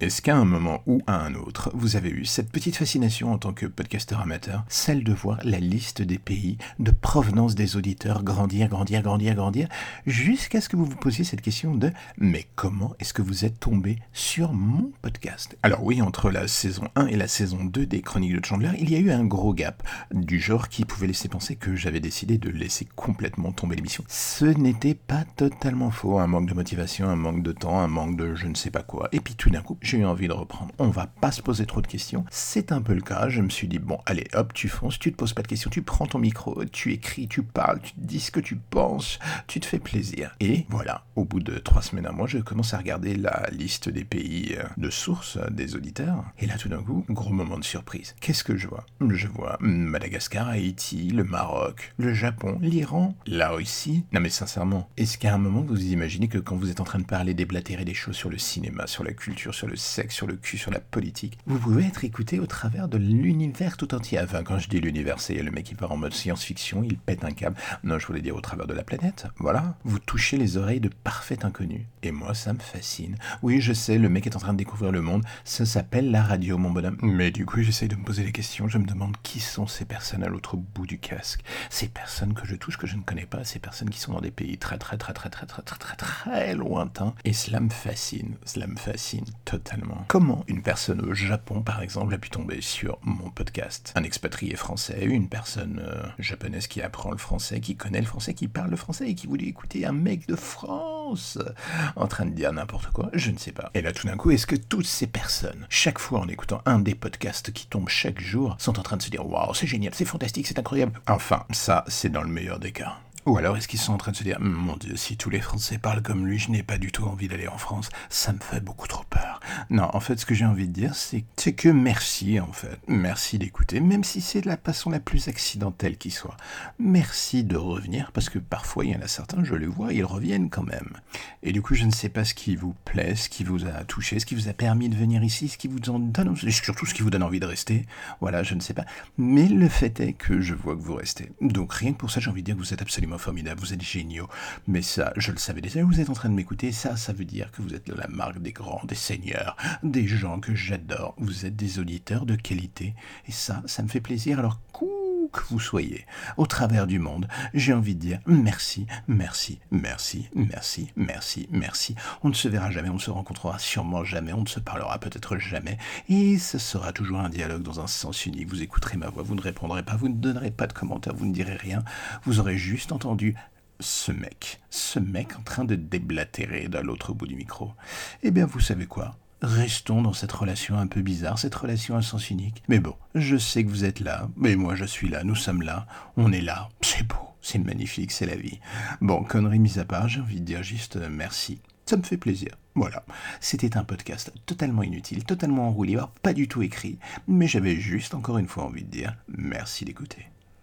Est-ce qu'à un moment ou à un autre, vous avez eu cette petite fascination en tant que podcasteur amateur, celle de voir la liste des pays de provenance des auditeurs grandir, grandir, grandir, grandir, jusqu'à ce que vous vous posiez cette question de mais comment est-ce que vous êtes tombé sur mon podcast? Alors oui, entre la saison 1 et la saison 2 des Chroniques de Chandler, il y a eu un gros gap, du genre qui pouvait laisser penser que j'avais décidé de laisser complètement tomber l'émission. Ce n'était pas totalement faux, un manque de motivation, un manque de temps, un manque de je ne sais pas quoi. Et puis tout d'un coup, j'ai eu envie de reprendre. On va pas se poser trop de questions. C'est un peu le cas. Je me suis dit, bon, allez, hop, tu fonces, tu te poses pas de questions, tu prends ton micro, tu écris, tu parles, tu dis ce que tu penses, tu te fais plaisir. Et voilà, au bout de trois semaines à moi, je commence à regarder la liste des pays euh, de source euh, des auditeurs. Et là, tout d'un coup, gros moment de surprise. Qu'est-ce que je vois? Je vois Madagascar, Haïti, le Maroc, le Japon, l'Iran, la Russie. Non mais sincèrement, est-ce qu'à un moment vous imaginez que quand vous êtes en train de parler, déblatérer des choses sur le cinéma, sur la culture, sur le sexe, sur le cul, sur la politique, vous pouvez être écouté au travers de l'univers tout entier. Enfin, quand je dis l'univers, c'est le mec qui part en mode science-fiction, il pète un câble. Non, je voulais dire au travers de la planète. Voilà. Vous touchez les oreilles de parfaits inconnus. Et moi, ça me fascine. Oui, je sais, le mec est en train de découvrir le monde. Ça s'appelle la radio, mon bonhomme. Mais du coup, j'essaye de me poser les questions. Je me demande qui sont ces personnes à l'autre bout du casque. Ces personnes que je touche, que je ne connais pas. Ces personnes qui sont dans des pays très, très, très, très, très, très, très, très, très lointains. Et cela me fascine. Cela me fascine totalement. Comment une personne au Japon, par exemple, a pu tomber sur mon podcast? Un expatrié français, une personne euh, japonaise qui apprend le français, qui connaît le français, qui parle le français et qui voulait écouter un mec de France en train de dire n'importe quoi, je ne sais pas. Et là, tout d'un coup, est-ce que toutes ces personnes, chaque fois en écoutant un des podcasts qui tombent chaque jour, sont en train de se dire Waouh, c'est génial, c'est fantastique, c'est incroyable? Enfin, ça, c'est dans le meilleur des cas. Ou alors est-ce qu'ils sont en train de se dire Mon Dieu, si tous les Français parlent comme lui, je n'ai pas du tout envie d'aller en France, ça me fait beaucoup trop peur. Non, en fait, ce que j'ai envie de dire, c'est que merci, en fait. Merci d'écouter, même si c'est de la façon la plus accidentelle qui soit. Merci de revenir, parce que parfois, il y en a certains, je les vois, ils reviennent quand même. Et du coup, je ne sais pas ce qui vous plaît, ce qui vous a touché, ce qui vous a permis de venir ici, ce qui vous en donne, surtout ce qui vous donne envie de rester. Voilà, je ne sais pas. Mais le fait est que je vois que vous restez. Donc rien que pour ça, j'ai envie de dire que vous êtes absolument formidable, vous êtes géniaux. Mais ça, je le savais déjà, vous êtes en train de m'écouter, ça, ça veut dire que vous êtes la marque des grands, des seigneurs, des gens que j'adore. Vous êtes des auditeurs de qualité. Et ça, ça me fait plaisir. Alors, où que vous soyez, au travers du monde, j'ai envie de dire merci, merci, merci, merci, merci, merci. On ne se verra jamais, on ne se rencontrera sûrement jamais, on ne se parlera peut-être jamais, et ce sera toujours un dialogue dans un sens unique. Vous écouterez ma voix, vous ne répondrez pas, vous ne donnerez pas de commentaires, vous ne direz rien, vous aurez juste entendu ce mec, ce mec en train de déblatérer de l'autre bout du micro. Eh bien, vous savez quoi? Restons dans cette relation un peu bizarre, cette relation à sens unique. Mais bon, je sais que vous êtes là, mais moi je suis là, nous sommes là, on est là, c'est beau, c'est magnifique, c'est la vie. Bon, conneries mise à part, j'ai envie de dire juste euh, merci. Ça me fait plaisir. Voilà. C'était un podcast totalement inutile, totalement enroulé, pas du tout écrit, mais j'avais juste encore une fois envie de dire merci d'écouter.